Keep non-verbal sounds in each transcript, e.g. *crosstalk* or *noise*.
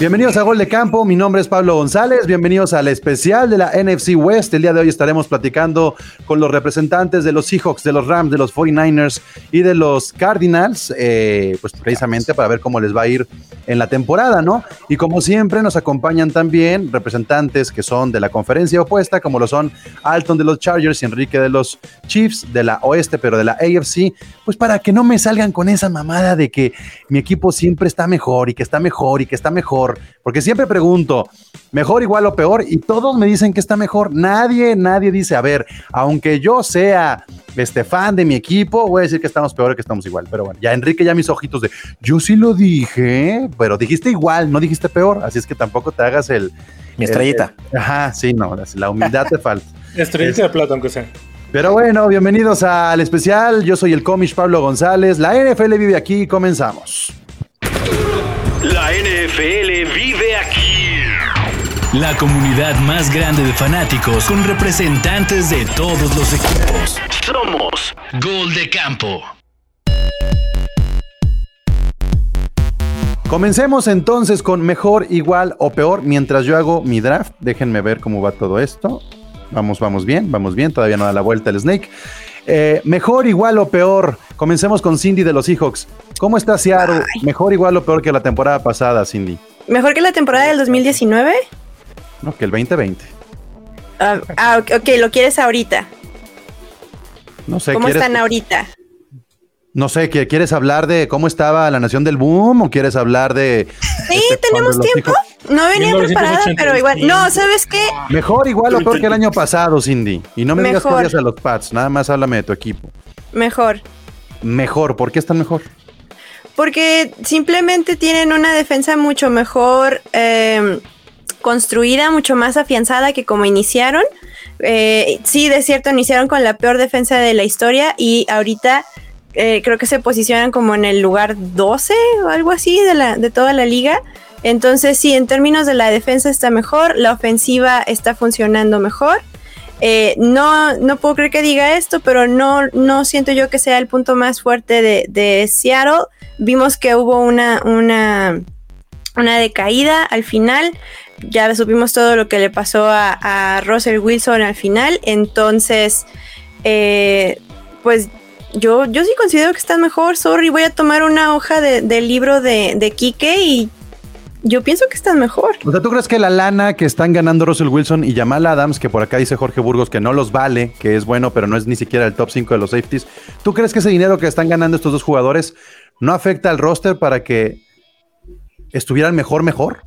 Bienvenidos a Gol de Campo, mi nombre es Pablo González, bienvenidos al especial de la NFC West. El día de hoy estaremos platicando con los representantes de los Seahawks, de los Rams, de los 49ers y de los Cardinals, eh, pues precisamente para ver cómo les va a ir en la temporada, ¿no? Y como siempre nos acompañan también representantes que son de la conferencia opuesta, como lo son Alton de los Chargers y Enrique de los Chiefs, de la oeste, pero de la AFC, pues para que no me salgan con esa mamada de que mi equipo siempre está mejor y que está mejor y que está mejor porque siempre pregunto, mejor, igual o peor, y todos me dicen que está mejor. Nadie, nadie dice, a ver, aunque yo sea este fan de mi equipo, voy a decir que estamos peor que estamos igual. Pero bueno, ya Enrique, ya mis ojitos de, yo sí lo dije, pero dijiste igual, no dijiste peor, así es que tampoco te hagas el... Mi estrellita. ajá, sí, no, la humildad te falta. *laughs* Estrellita de plata, aunque sea. Pero bueno, bienvenidos al especial. Yo soy el cómic Pablo González. La NFL vive aquí. Comenzamos. La NFL vive aquí. La comunidad más grande de fanáticos con representantes de todos los equipos. Somos Gol de Campo. Comencemos entonces con mejor, igual o peor mientras yo hago mi draft. Déjenme ver cómo va todo esto. Vamos, vamos bien, vamos bien. Todavía no da la vuelta el Snake. Eh, mejor, igual o peor. Comencemos con Cindy de los Seahawks. ¿Cómo está Seattle? Mejor, igual o peor que la temporada pasada, Cindy. ¿Mejor que la temporada del 2019? No, que el 2020. Ah, ah, ok, lo quieres ahorita. No sé. ¿Cómo están ahorita? No sé, ¿quieres hablar de cómo estaba la nación del boom o quieres hablar de... Sí, este, tenemos tiempo. No venía preparada, pero igual. No, ¿sabes qué? Mejor, igual o peor que el año pasado, Cindy. Y no me digas que odias a los Pats, nada más háblame de tu equipo. Mejor. Mejor, ¿por qué están mejor? Porque simplemente tienen una defensa mucho mejor em, construida, mucho más afianzada que como iniciaron. Eh, sí, de cierto, iniciaron con la peor defensa de la historia y ahorita eh, creo que se posicionan como en el lugar 12 o algo así de, la, de toda la liga. Entonces sí, en términos de la defensa está mejor, la ofensiva está funcionando mejor. Eh, no, no puedo creer que diga esto, pero no, no siento yo que sea el punto más fuerte de, Seattle. Vimos que hubo una, una, una decaída al final. Ya supimos todo lo que le pasó a, Russell Wilson al final. Entonces, eh, pues yo, yo sí considero que están mejor. Sorry, voy a tomar una hoja del libro de, de Kike y yo pienso que están mejor. O sea, ¿tú crees que la lana que están ganando Russell Wilson y Jamal Adams, que por acá dice Jorge Burgos que no los vale, que es bueno, pero no es ni siquiera el top 5 de los safeties, ¿tú crees que ese dinero que están ganando estos dos jugadores no afecta al roster para que estuvieran mejor, mejor?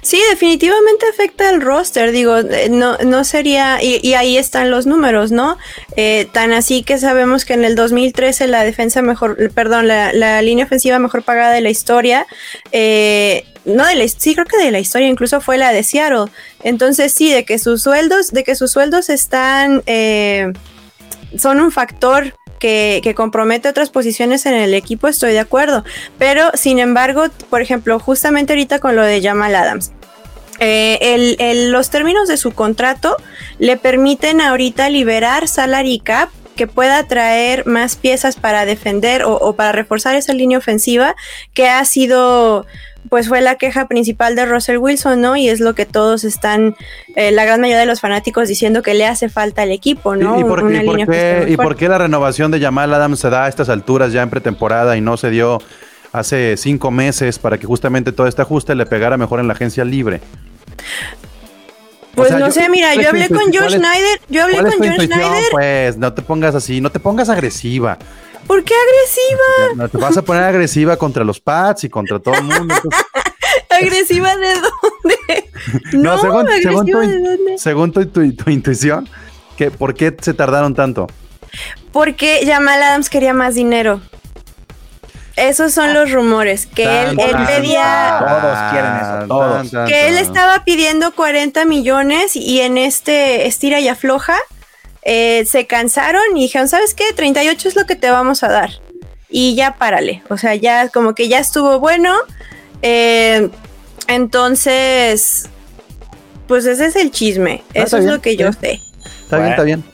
Sí, definitivamente afecta al roster, digo, eh, no, no sería, y, ahí están los números, ¿no? Eh, tan así que sabemos que en el 2013 la defensa mejor, perdón, la, línea ofensiva mejor pagada de la historia, eh, no de la, sí creo que de la historia incluso fue la de Seattle. Entonces sí, de que sus sueldos, de que sus sueldos están, son un factor que, compromete otras posiciones en el equipo, estoy de acuerdo. Pero, sin embargo, por ejemplo, justamente ahorita con lo de Jamal Adams. Eh, los términos de su contrato le permiten ahorita liberar salary cap que pueda traer más piezas para defender o, para reforzar esa línea ofensiva que ha sido pues fue la queja principal de Russell Wilson, ¿no? Y es lo que todos están, eh, la gran mayoría de los fanáticos diciendo que le hace falta al equipo, ¿no? ¿Y, por, qué, la renovación de Jamal Adams se da a estas alturas ya en pretemporada y no se dio hace cinco meses para que justamente todo este ajuste le pegara mejor en la agencia libre? Pues no sé, mira, yo hablé con Josh Schneider, yo hablé con Josh Schneider. Pues no te pongas así, no te pongas agresiva. ¿Por qué agresiva? No, te vas a poner agresiva contra los Pats y contra todo el mundo. *laughs* ¿Agresiva de dónde? *laughs* No, según, según, tu, de dónde? según tu, intuición, ¿por qué se tardaron tanto? Porque Jamal Adams quería más dinero. Esos son los rumores, que él, pedía... Todos quieren eso, todos. que él estaba pidiendo 40 millones y en este estira y afloja eh, se cansaron y dijeron, ¿sabes qué? 38 es lo que te vamos a dar. Y ya párale. O sea, ya como que ya estuvo bueno. Eh, entonces, pues ese es el chisme. Ah, Eso es lo que yo sé. Está bien, está bien.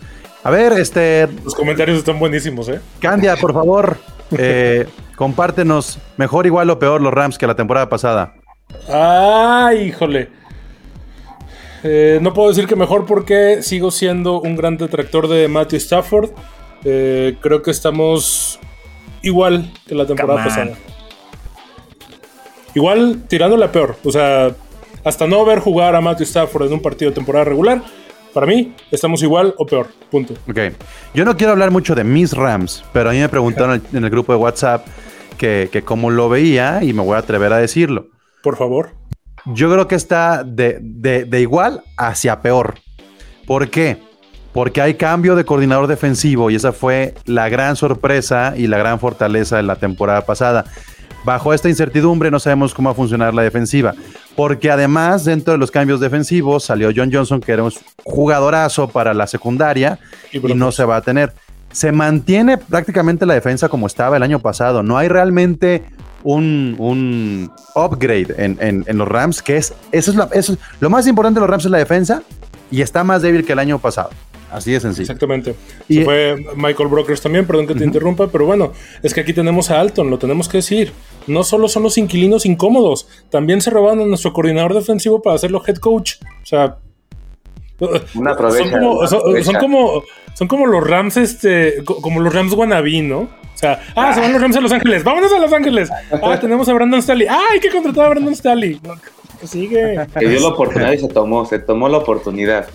A ver, este. Los comentarios están buenísimos, ¿eh? Candia, por favor, *laughs* eh, compártenos mejor, igual o peor los Rams que la temporada pasada. Ay, híjole. Eh, no puedo decir que mejor porque sigo siendo un gran detractor de Matthew Stafford. Eh, creo que estamos igual que la temporada pasada. Igual tirándola peor. O sea, hasta no ver jugar a Matthew Stafford en un partido de temporada regular, para mí estamos igual o peor. Punto. Ok. Yo no quiero hablar mucho de mis Rams, pero a mí me preguntaron en el grupo de WhatsApp que, que cómo lo veía y me voy a atrever a decirlo. Por favor. Yo creo que está de, de- de igual hacia peor. ¿Por qué? Porque hay cambio de coordinador defensivo y esa fue la gran sorpresa y la gran fortaleza de la temporada pasada. Bajo esta incertidumbre no sabemos cómo va a funcionar la defensiva. Porque además, dentro de los cambios defensivos, salió John Johnson, que era un jugadorazo para la secundaria Y y, no se va a tener. Se mantiene prácticamente la defensa como estaba el año pasado. No hay realmente un, un upgrade en, en- en los Rams, que es eso es, eso es- lo más importante de los Rams es la defensa y está más débil que el año pasado. Así de sencillo. Exactamente. Y- Se fue Michael Brokers también, perdón que te interrumpa, pero bueno, es que aquí tenemos a Alton, lo tenemos que decir. No solo son los inquilinos incómodos, también se robaron a nuestro coordinador defensivo para hacerlo head coach. O sea, Una aprovecha, son, como, una son- como son como los Rams, este, co- como los Rams wannabe, ¿no? O sea, ah, se van los Rams a Los Ángeles, vámonos a Los Ángeles. Ah, tenemos a Brandon Staley. Ah, hay que contratar a Brandon Staley. Que sigue. Que dio la oportunidad y se tomó, se tomó la oportunidad.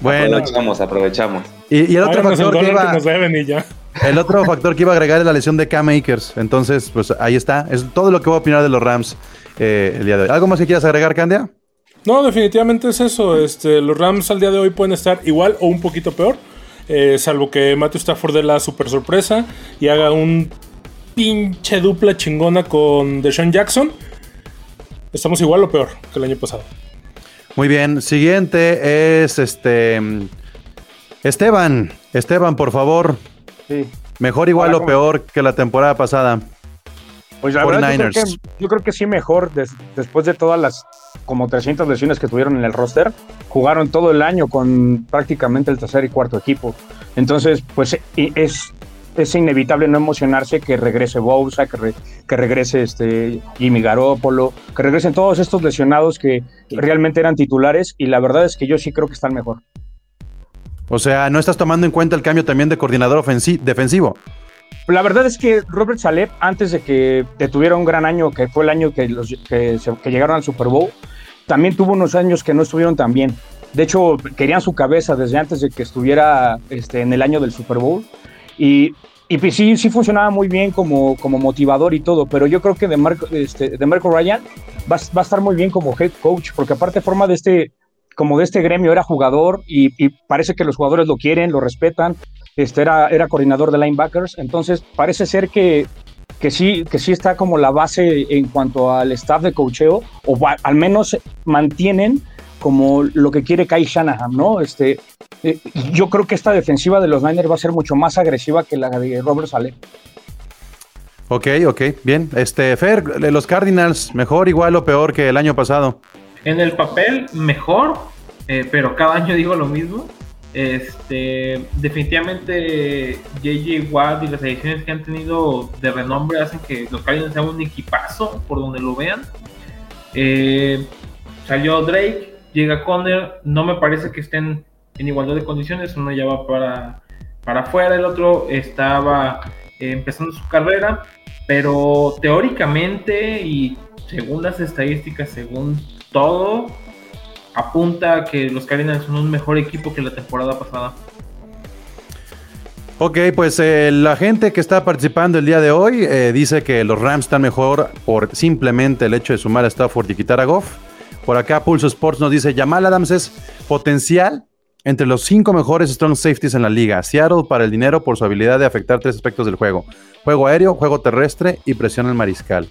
Bueno, Aprovechamos, aprovechamos. y, y el otro el factor que iba, nos deben y ya. el otro factor que iba a agregar es la lesión de Cam Akers. Entonces, pues ahí está. Es todo lo que voy a opinar de los Rams eh, el día de hoy. ¿Algo más que quieras agregar, Candia? No, definitivamente es eso. Este, los Rams al día de hoy pueden estar igual o un poquito peor. eh, salvo que Matthew Stafford dé la super sorpresa y haga un pinche dupla chingona con Deshaun Jackson. Estamos igual o peor que el año pasado. Muy bien. Siguiente es este Esteban. Esteban, por favor. Sí. Mejor igual Hola, o peor que la temporada pasada. Pues la verdad, yo creo, 49ers. que, yo creo que sí mejor des- después de todas las como 300 lesiones que tuvieron en el roster, jugaron todo el año con prácticamente el tercer y cuarto equipo. Entonces, pues y es, es inevitable no emocionarse que regrese Bosa, que, re- que regrese este Jimmy Garoppolo, que regresen todos estos lesionados que realmente eran titulares y la verdad es que yo sí creo que están mejor. O sea, no estás tomando en cuenta el cambio también de coordinador defensivo. La verdad es que Robert Saleh, antes de que tuviera un gran año, que fue el año que, llegaron al Super Bowl, también tuvo unos años que no estuvieron tan bien. De hecho, querían su cabeza desde antes de que estuviera este, en el año del Super Bowl. Y, y pues sí, funcionaba muy bien como, como motivador y todo, pero yo creo que de Marco, este, de Ryan va, va a estar muy bien como head coach, porque aparte forma de este, como de este gremio, era jugador y, y parece que los jugadores lo quieren, lo respetan. Este era, era coordinador de linebackers, entonces parece ser que, que, sí, que sí está como la base en cuanto al staff de cocheo, o va- al menos mantienen como lo que quiere Kai Shanahan, ¿no? Este, eh, yo creo que esta defensiva de los Niners va a ser mucho más agresiva que la de Robert Saleh. Ok, ok, bien. Este, Fer, de los Cardinals, mejor igual o peor que el año pasado. En el papel, mejor, eh, pero cada año digo lo mismo. Este, definitivamente JJ Watt y las ediciones que han tenido de renombre hacen que los Cardinals sean un equipazo por donde lo vean. Eh, salió Drake, llega Conner, no me parece que estén en igualdad de condiciones, uno ya va para, para afuera, el otro estaba eh, empezando su carrera, pero teóricamente y según las estadísticas, según todo, apunta que los Cardinals son un mejor equipo que la temporada pasada. Ok, pues eh, la gente que está participando el día de hoy eh, dice que los Rams están mejor por simplemente el hecho de sumar a Stafford y quitar a Goff. Por acá Pulso Sports nos dice, Jamal Adams es potencial entre los cinco mejores strong safeties en la liga. Seattle para el dinero por su habilidad de afectar tres aspectos del juego. Juego aéreo, juego terrestre y presión al mariscal.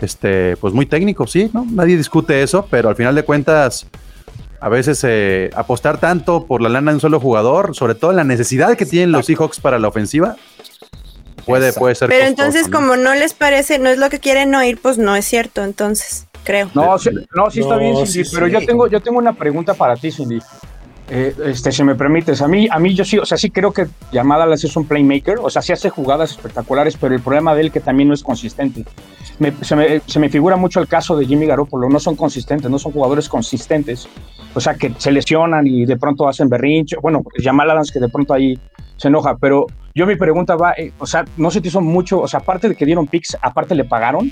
Este, pues muy técnico, sí, ¿no? Nadie discute eso, pero al final de cuentas, a veces eh, apostar tanto por la lana de un solo jugador, sobre todo la necesidad que tienen los Seahawks para la ofensiva, puede, puede ser Pero costoso, entonces, ¿no? como no les parece, no es lo que quieren oír, pues no es cierto, entonces, creo. No, sí, no, sí está No, bien, Cindy, sí, pero sí. yo tengo, yo tengo una pregunta para ti, Cindy. Eh, este, si me permites, a mí, a mí yo sí, o sea, sí creo que Llamada es un playmaker, o sea, sí hace jugadas espectaculares, pero el problema de él que también no es consistente. Se, me, se me figura mucho el caso de Jimmy Garoppolo, no son consistentes, no son jugadores consistentes, o sea, que se lesionan y de pronto hacen berrinche, bueno, Jamal Adams que de pronto ahí se enoja, pero yo mi pregunta va, eh, o sea, no se te hizo mucho, o sea, aparte de que dieron picks, aparte le pagaron,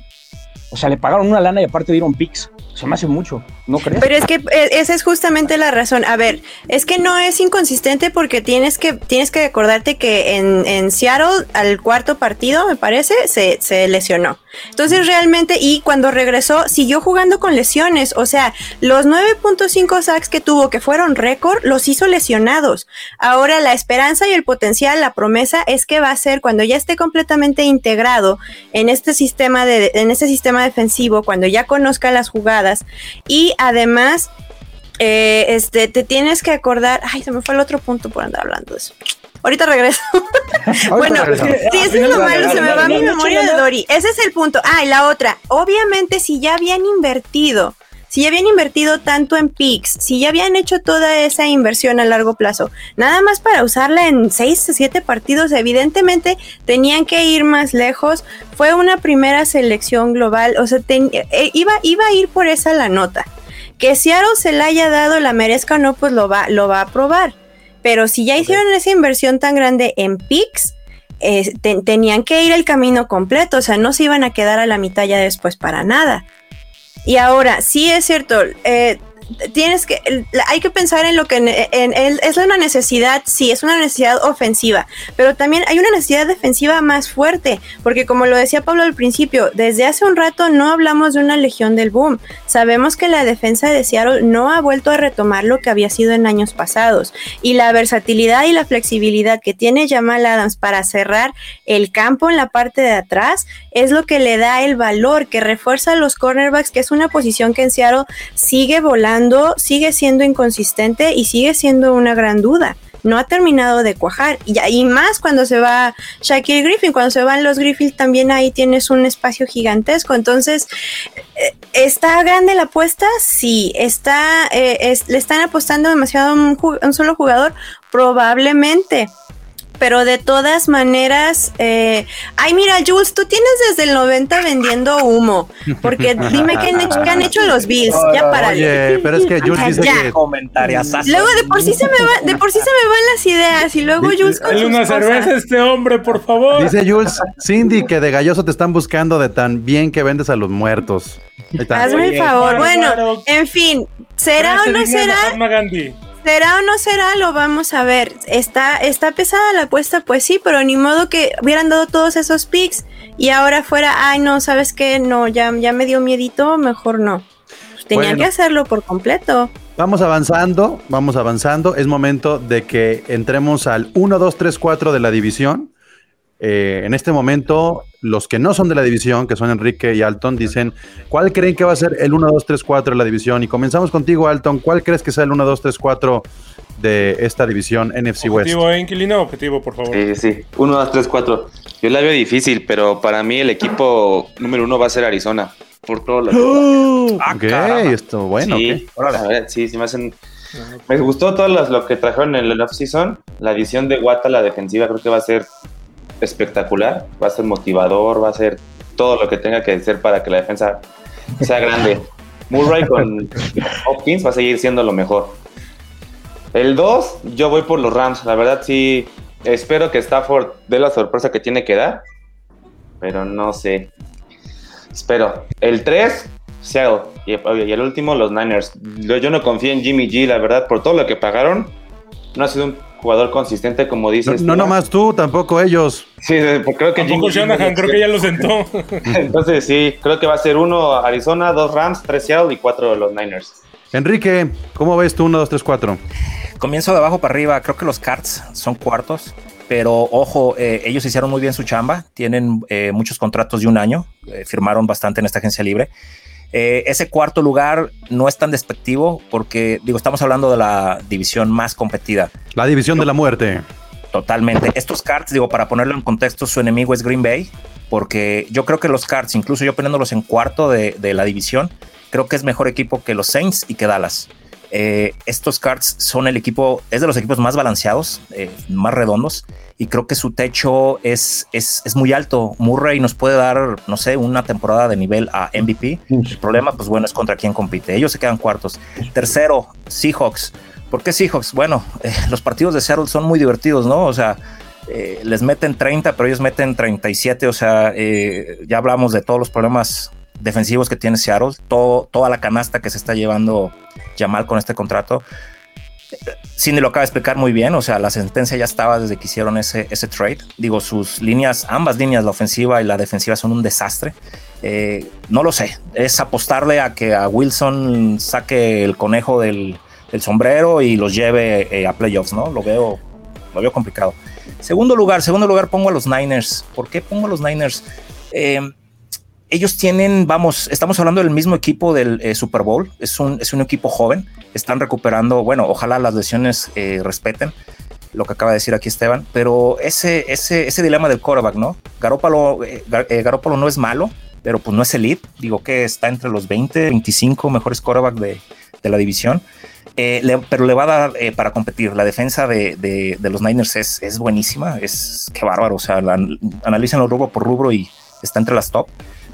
o sea, le pagaron una lana y aparte dieron picks, se me hace mucho, ¿no crees? Pero es que eh, esa es justamente la razón. A ver, es que no es inconsistente porque tienes que, tienes que acordarte que en, en Seattle, al cuarto partido, me parece, se, se lesionó. Entonces realmente, y cuando regresó, siguió jugando con lesiones. O sea, los 9.5 sacks que tuvo, que fueron récord, los hizo lesionados. Ahora la esperanza y el potencial, la promesa es que va a ser cuando ya esté completamente integrado en este sistema de, en este sistema defensivo, cuando ya conozca las jugadas y además eh, este te tienes que acordar, ay, se me fue el otro punto por andar hablando de eso. Ahorita regreso. *laughs* bueno, regresamos. sí, eso es lo malo, se me va mi memoria de Dori. Ese es el punto. Ah, y la otra, obviamente si ya habían invertido si ya habían invertido tanto en PIX, si ya habían hecho toda esa inversión a largo plazo, nada más para usarla en 6 o 7 partidos, evidentemente tenían que ir más lejos. Fue una primera selección global, o sea, ten- eh, iba, iba a ir por esa la nota. Que Seattle se la haya dado, la merezca o no, pues lo va, lo va a probar. Pero si ya hicieron esa inversión tan grande en PIX, eh, te- tenían que ir el camino completo, o sea, no se iban a quedar a la mitad ya después para nada. Y ahora, sí es cierto, eh, tienes que, hay que pensar en lo que es una necesidad, sí, es una necesidad ofensiva, pero también hay una necesidad defensiva más fuerte, porque como lo decía Pablo al principio, desde hace un rato no hablamos de una legión del boom. Sabemos que la defensa de Seattle no ha vuelto a retomar lo que había sido en años pasados, y la versatilidad y la flexibilidad que tiene Jamal Adams para cerrar el campo en la parte de atrás es lo que le da el valor, que refuerza a los cornerbacks, que es una posición que en Seattle sigue volando, sigue siendo inconsistente y sigue siendo una gran duda. No ha terminado de cuajar. Y, y más cuando se va Shaquille Griffin, cuando se van los Griffin también ahí tienes un espacio gigantesco. Entonces, eh, ¿está grande la apuesta? Sí. ¿Está, eh, ¿Le están apostando demasiado a un solo jugador? Probablemente. Pero de todas maneras, eh, ay mira Jules, tú tienes desde el 90 vendiendo humo, porque *laughs* dime qué han hecho, qué han hecho los Bills, ya para Oye, pero es que *laughs* Jules dice Ya. que Comentarios. Luego de por sí se me va, de por sí se me van las ideas y luego Jules con una cosas. cerveza a este hombre, por favor. Dice Jules, *laughs* Cindy, que de galloso te están buscando de tan bien que vendes a los muertos. Hazme el favor. Bueno, en fin, ¿será o Frase no será? ¿Será o no será? Lo vamos a ver. Está, está pesada la apuesta, pues sí, pero ni modo que hubieran dado todos esos picks y ahora fuera, ay no, ¿sabes qué? No, ya, ya me dio miedito, mejor no. Pues tenían Bueno. que hacerlo por completo. Vamos avanzando, vamos avanzando. Es momento de que entremos al 1, 2, 3, 4 de la división. Eh, en este momento, los que no son de la división, que son Enrique y Alton, dicen, ¿cuál creen que va a ser el 1, 2, 3, 4 de la división? Y comenzamos contigo, Alton. ¿Cuál crees que sea el 1, 2, 3, 4 de esta división NFC West? Objetivo, ¿eh, Inquilino? Objetivo, por favor. Sí, sí. 1, 2, 3, 4. Yo la veo difícil, pero para mí el equipo número uno va a ser Arizona. Por todo lo Ah, ok, caramba. esto, bueno. sí, ok. la verdad, sí, sí me hacen. Me gustó todo las- lo que trajeron en el off-season. La adición de Wata a la defensiva creo que va a ser espectacular. Va a ser motivador, va a ser todo lo que tenga que ser para que la defensa sea grande. *laughs* Murray con Hopkins va a seguir siendo lo mejor. El 2, yo voy por los Rams. La verdad, sí. Espero que Stafford dé la sorpresa que tiene que dar. Pero no sé. Espero. El 3, Seattle. Y, y el último, los Niners. Yo, yo no confío en Jimmy G, la verdad, por todo lo que pagaron. No ha sido un jugador consistente, como No, dices. no tú. nomás tú, tampoco ellos. Sí, porque creo que Tampoco Shanahan, creo que ya lo sentó. *laughs* Entonces, sí, creo que va a ser uno Arizona, dos Rams, tres Seattle y cuatro los Niners. Enrique, ¿cómo ves tú 1, 2, 3, 4? Comienzo de abajo para arriba. Creo que los Cards son cuartos. Pero ojo, eh, ellos hicieron muy bien su chamba. Tienen eh, muchos contratos de un año. eh, firmaron bastante en esta agencia libre. Eh, ese cuarto lugar no es tan despectivo porque, digo, estamos hablando de la división más competida. La división de la muerte. Totalmente. Estos Cards, digo, para ponerlo en contexto, su enemigo es Green Bay, porque yo creo que los Cards, incluso yo poniéndolos en cuarto de, de la división, creo que es mejor equipo que los Saints y que Dallas. Eh, estos Cards son el equipo, es de los equipos más balanceados, eh, más redondos, y creo que su techo es, es, es, muy alto. Murray nos puede dar, no sé, una temporada de nivel a MVP. El problema, pues bueno, es contra quién compite. Ellos se quedan cuartos. Tercero, Seahawks. ¿Por qué Seahawks? Bueno, *laughs* eh, los partidos de Seattle son muy divertidos, ¿no? O sea, eh, les meten 30, pero ellos meten 37. O sea, eh, ya hablamos de todos los problemas defensivos que tiene Seattle, todo, toda la canasta que se está llevando Jamal con este contrato. Cindy lo acaba de explicar muy bien, o sea, la sentencia ya estaba desde que hicieron ese, ese trade. Digo, sus líneas, ambas líneas, la ofensiva y la defensiva, son un desastre. Eh, no lo sé, es apostarle a que a Wilson saque el conejo del, sombrero y los lleve eh, a playoffs, ¿no? Lo veo, lo veo complicado. Segundo lugar, segundo lugar pongo a los Niners. ¿Por qué pongo a los Niners? Eh, ellos tienen, vamos, estamos hablando del mismo equipo del eh, Super Bowl, es un, es un equipo joven, están recuperando, bueno, ojalá las lesiones eh, respeten lo que acaba de decir aquí Esteban, pero ese, ese, ese dilema del quarterback, ¿no? Garópalo, eh, eh, no es malo, pero pues no es elite, digo que está entre los 20, 25 mejores quarterback de, de la división. Le, pero le va a dar para competir. La defensa de, de, los Niners es, es, buenísima, es que bárbaro. O sea, la, analícenlo rubro por rubro y está entre las top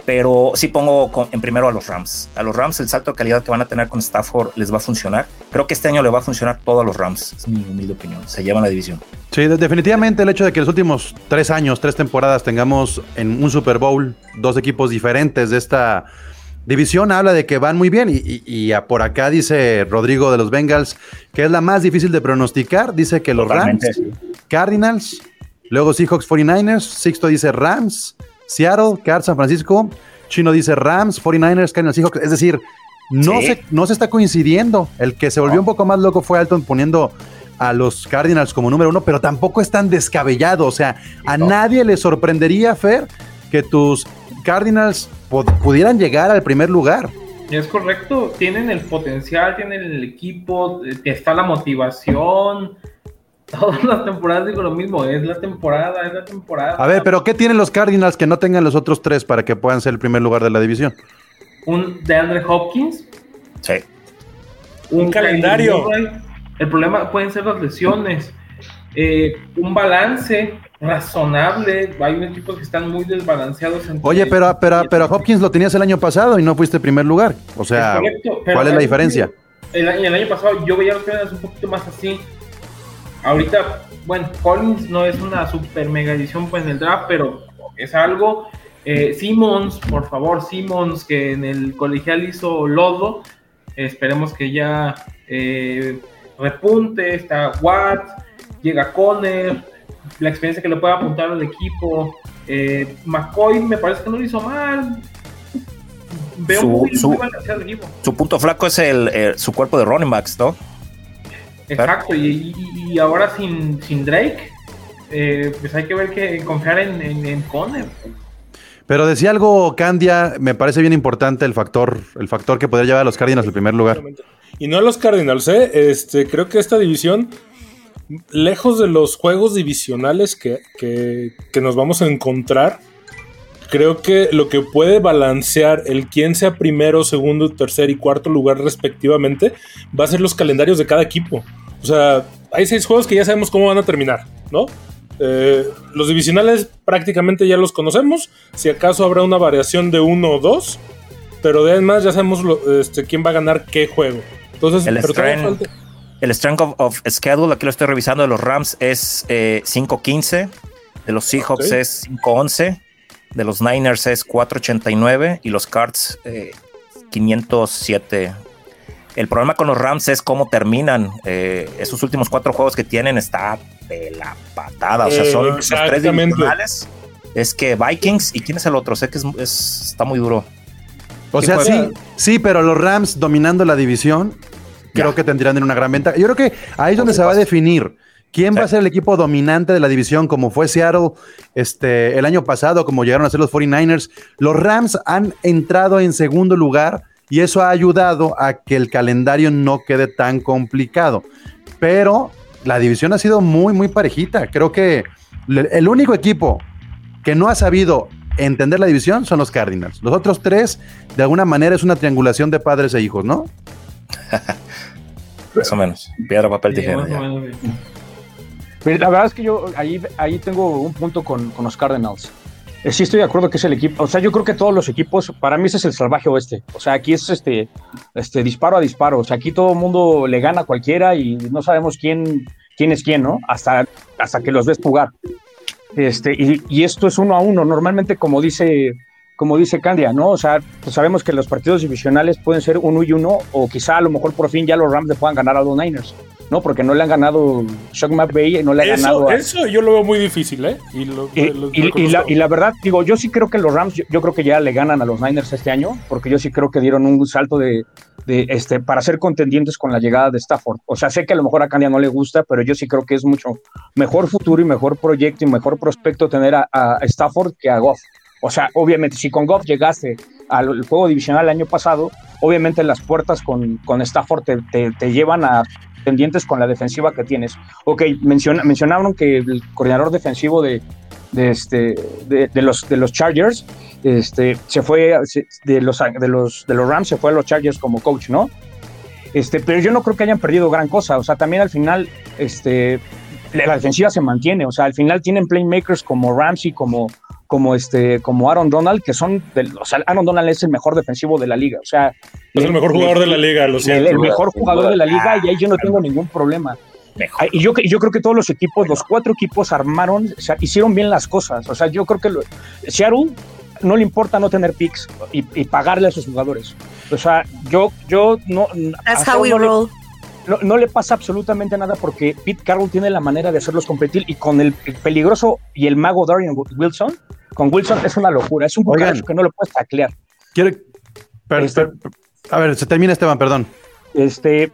pero sí pongo en primero a los Rams. A los Rams el salto de calidad que van a tener con Stafford les va a funcionar. Creo que este año le va a funcionar todo a los Rams, es mi humilde opinión. Se llevan la división. Sí, definitivamente el hecho de que los últimos tres años, tres temporadas tengamos en un Super Bowl dos equipos diferentes de esta división habla de que van muy bien y, y, y por acá dice Rodrigo de los Bengals que es la más difícil de pronosticar. Dice que los Totalmente. Rams, Cardinals, luego Seahawks 49ers, Sixto dice Rams, Seattle, Cards, San Francisco. Chino dice Rams, 49ers, Cardinals, Seahawks. Es decir, no, ¿Sí? se, no se está coincidiendo. El que se volvió no. un poco más loco fue Alton poniendo a los Cardinals como número uno, pero tampoco es tan descabellado. O sea, a no. nadie le sorprendería, Fer, que tus Cardinals pudieran llegar al primer lugar. Es correcto, tienen el potencial, tienen el equipo, está la motivación, todas las temporadas digo lo mismo, es la temporada, es la temporada. A ver, pero ¿qué tienen los Cardinals que no tengan los otros tres para que puedan ser el primer lugar de la división? Un de Andre Hopkins. Sí. Un, un calendario. El problema pueden ser las lesiones. Eh, un balance razonable. Hay equipos que están muy desbalanceados. Entre Oye, pero, pero, pero Hopkins lo tenías el año pasado y no fuiste primer lugar. O sea, es correcto, ¿cuál es la diferencia? El, el, año pasado yo veía los Cardinals un poquito más así ahorita, bueno, Collins no es una super mega edición pues, en el draft, pero es algo. Eh, Simmons, por favor, Simmons, que en el colegial hizo lodo. Esperemos que ya eh, repunte. Está Watt, llega Conner, la experiencia que le pueda apuntar al equipo. Eh, McCoy me parece que no lo hizo mal. Veo su, muy, su, muy el. Su punto flaco es el, eh, su cuerpo de running backs, ¿no? Exacto, y, y, y, ahora sin, sin Drake, eh, pues hay que ver que confiar en, en, en Conner. Pero decía algo Candia, me parece bien importante el factor, el factor que podría llevar a los Cardinals al primer lugar. Y no a los Cardinals, ¿eh? Este, creo que esta división, lejos de los juegos divisionales que, que, que nos vamos a encontrar, creo que lo que puede balancear el quién sea primero, segundo, tercer y cuarto lugar respectivamente va a ser los calendarios de cada equipo. O sea, hay seis juegos que ya sabemos cómo van a terminar, ¿no? Eh, los divisionales prácticamente ya los conocemos. Si acaso habrá una variación de uno o dos, pero de además ya sabemos lo, este, quién va a ganar qué juego. Entonces, el strength, el strength of, of, schedule, aquí lo estoy revisando, de los Rams es eh, 5-15, de los Seahawks okay. es 5-11 de los Niners es 489 y los Cards eh, 507. El problema con los Rams es cómo terminan. Eh, esos últimos cuatro juegos que tienen está de la patada. O sea, son los tres divisionales. Es que Vikings y quién es el otro. Sé que es, es, está muy duro. O sea, sí, sí, pero los Rams dominando la división, creo que tendrían una gran ventaja. Yo creo que ahí es donde se va a definir. ¿Quién sí. va a ser el equipo dominante de la división como fue Seattle este, el año pasado, como llegaron a ser los 49ers? Los Rams han entrado en segundo lugar y eso ha ayudado a que el calendario no quede tan complicado. Pero la división ha sido muy, muy parejita. Creo que el único equipo que no ha sabido entender la división son los Cardinals. Los otros tres, de alguna manera, es una triangulación de padres e hijos, ¿no? *laughs* más o menos. Piedra, papel, Sí, tijera. más o ya. menos, sí. Pero la verdad es que yo ahí, ahí tengo un punto con, con los Cardinals. Eh, Sí estoy de acuerdo que es el equipo, o sea, yo creo que todos los equipos, para mí ese es el salvaje oeste. O sea, aquí es este, este disparo a disparo. O sea, aquí todo el mundo le gana a cualquiera y no sabemos quién, quién es quién, ¿no? Hasta, hasta que los ves jugar. Este, y, y esto es uno a uno. Normalmente, como dice, como dice Candia, ¿no? O sea, pues sabemos que los partidos divisionales pueden ser uno y uno, o quizá a lo mejor por fin ya los Rams le puedan ganar a los Niners, ¿no? Porque no le han ganado Shock McVay, no le ha ganado Eso, a, eso yo lo veo muy difícil, ¿eh? Y, lo- y, lo- y- lo y la, conozco. y la verdad, digo, yo sí creo que los Rams, yo, yo creo que ya le ganan a los Niners este año, porque yo sí creo que dieron un salto de, de, este, para ser contendientes con la llegada de Stafford. O sea, sé que a lo mejor a Candia no le gusta, pero yo sí creo que es mucho mejor futuro y mejor proyecto y mejor prospecto tener a, a Stafford que a Goff. O sea, obviamente, si con Goff llegaste al juego divisional el año pasado, obviamente las puertas con, con Stafford te, te- te llevan a pendientes con la defensiva que tienes. Ok, menciona- mencionaron que el coordinador defensivo de, este, de, los, de los Chargers este, se fue de los, de, los, de los Rams, se fue a los Chargers como coach, ¿no? Este, pero yo no creo que hayan perdido gran cosa. O sea, también al final, este, la defensiva se mantiene. O sea, al final tienen playmakers como Ramsey, como, como, este, como Aaron Donald, que son, del- o sea, Aaron Donald es el mejor defensivo de la liga. O sea, Es el mejor jugador de la liga, lo el, siento. el mejor sin jugador de la liga y ahí yo no tengo ningún problema. Ah, Y yo, yo creo que todos los equipos, los cuatro equipos armaron, o sea, hicieron bien las cosas. O sea, yo creo que lo- Seattle no le importa no tener picks y, y pagarle a sus jugadores. O sea, yo, yo no. That's how we no le- roll. no, no le pasa absolutamente nada porque Pete Carroll tiene la manera de hacerlos competir y con el, el peligroso y el mago Darian Wilson, con Wilson es una locura, es un cucaracho que no lo puedes taclear. Quiero- per- Este- per- a ver, se termina Esteban, perdón. Este,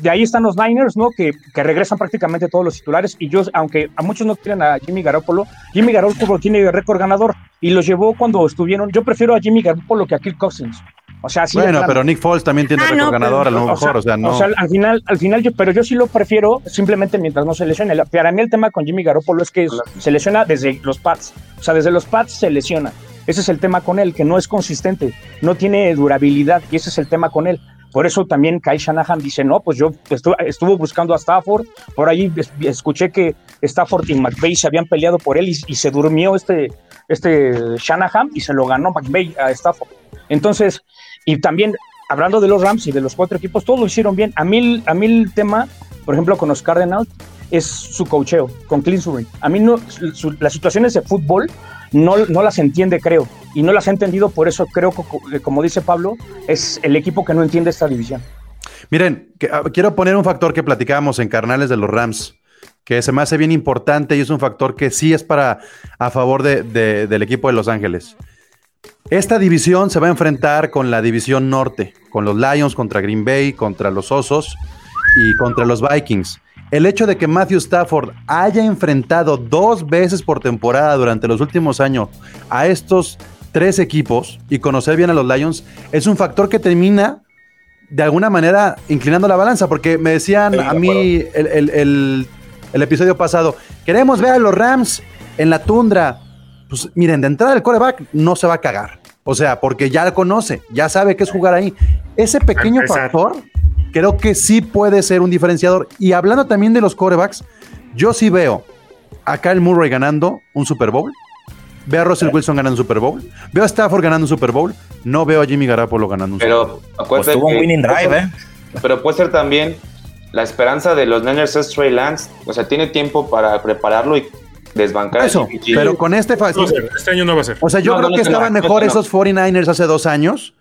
de ahí están los Niners, ¿no? Que, que regresan prácticamente todos los titulares. Y yo, aunque a muchos no quieren a Jimmy Garoppolo, Jimmy Garoppolo tiene récord ganador y los llevó cuando estuvieron. Yo prefiero a Jimmy Garoppolo que a Kirk Cousins. O sea, sí. bueno, pero Nick Foles también tiene Ah, récord no, ganador, a lo O mejor, o sea, no. al final, al final yo, pero yo sí lo prefiero simplemente mientras no se lesione. Para mí el tema con Jimmy Garoppolo es que se lesiona desde los pads. O sea, desde los pads se lesiona. Ese es el tema con él, que no es consistente, no tiene durabilidad y ese es el tema con él. Por eso también Kyle Shanahan dice, no, pues yo estu- estuvo buscando a Stafford, por ahí es- escuché que Stafford y McVay se habían peleado por él y, y se durmió este, este Shanahan y se lo ganó McVay a Stafford. Entonces, y también hablando de los Rams y de los cuatro equipos, todos lo hicieron bien. A mí, a mí el tema, por ejemplo, con los Cardinals, es su cocheo, con Clinsbury. A mí no, su- las situaciones de fútbol no, no las entiende, creo. Y no las ha entendido, por eso creo que, como dice Pablo, es el equipo que no entiende esta división. Miren, ah, quiero poner un factor que platicábamos en Carnales de los Rams, que se me hace bien importante y es un factor que sí es para a favor de- de- del equipo de Los Ángeles. Esta división se va a enfrentar con la división norte, con los Lions contra Green Bay, contra los Osos y contra los Vikings. El hecho de que Matthew Stafford haya enfrentado dos veces por temporada durante los últimos años a estos tres equipos y conocer bien a los Lions es un factor que termina de alguna manera inclinando la balanza, porque me decían Sí, a mí el, el- el- el episodio pasado, queremos ver a los Rams en la tundra. Pues miren, de entrada el coreback no se va a cagar. O sea, porque ya lo conoce, ya sabe qué es jugar ahí. Ese pequeño factor creo que sí puede ser un diferenciador. Y hablando también de los corebacks, yo sí veo a Kyle Murray ganando un Super Bowl. Veo a Russell Wilson ganando un Super Bowl. Veo a Stafford ganando un Super Bowl. No veo a Jimmy Garoppolo ganando un Super Bowl. Pero Pues tuvo un winning drive, ¿eh? Pero puede ser también la esperanza de los Niners es Trey Lance. O sea, tiene tiempo para prepararlo y desbancar Eso, pero con este No ser, este año no va a ser. O sea, yo No, creo no, que estaban no, mejor no. esos 49ers hace dos años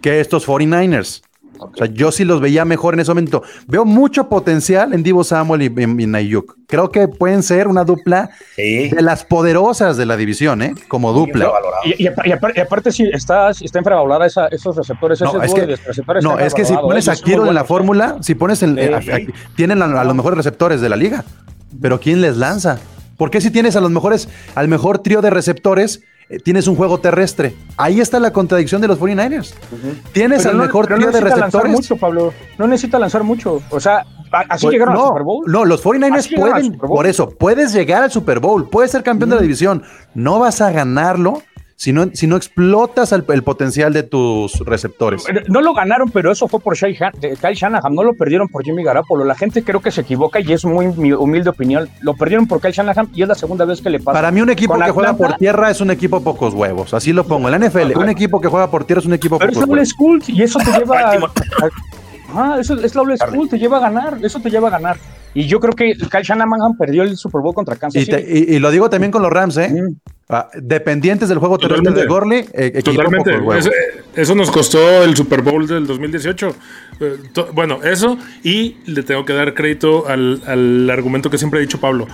que estos 49ers. Ok. O sea, yo sí los veía mejor en ese momento. Veo mucho potencial en Divo Samuel y en, en Ayuk. Creo que pueden ser una dupla Sí. de las poderosas de la división, ¿eh? Como dupla. Y, y apar- y apar- y aparte, sí, está, está infravalorada esa- esos receptores. No, ese es que- de receptores No, es que si pones ¿eh? a Kiro en la fórmula, si pones el, eh, Sí. a- a- tienen a, a los mejores receptores de la liga. Pero ¿quién les lanza? ¿Por qué si tienes a los mejores, al mejor trío de receptores, eh, tienes un juego terrestre? Ahí está la contradicción de los 49ers. Tienes Pero al no- mejor trío no de necesita lanzar receptores. mucho, Pablo. No necesita lanzar mucho. O sea, así Pues, llegaron no, al Super Bowl. No, los 49ers Así llegaron al pueden, por eso, puedes llegar al Super Bowl, puedes ser campeón de la división. No vas a ganarlo si no, si no explotas el, el potencial de tus receptores. No lo ganaron, pero eso fue por Shai Han- de Kyle Shanahan. No lo perdieron por Jimmy Garapolo. La gente creo que se equivoca y es muy mi humilde opinión. Lo perdieron por Kyle Shanahan y es la segunda vez que le pasa. Para mí un equipo Con que juega por tierra es un equipo pocos huevos, así lo pongo. En la NFL, un equipo que juega por tierra es un equipo Pero es pocos doble huevos. school y eso te *laughs* lleva a... Ah, eso es doble school, te lleva a ganar. Eso te lleva a ganar. Y yo creo que Kyle Shanahan perdió el Super Bowl contra Kansas Y, te- City. y- y lo digo también con los Rams, ¿eh? Mm. Ah, dependientes del juego terrestre Totalmente. de Gorley, eh, Totalmente. huevos. Eso, eso nos costó el Super Bowl del 2018. Eh, to- bueno, eso y le tengo que dar crédito al, al argumento que siempre ha dicho Pablo.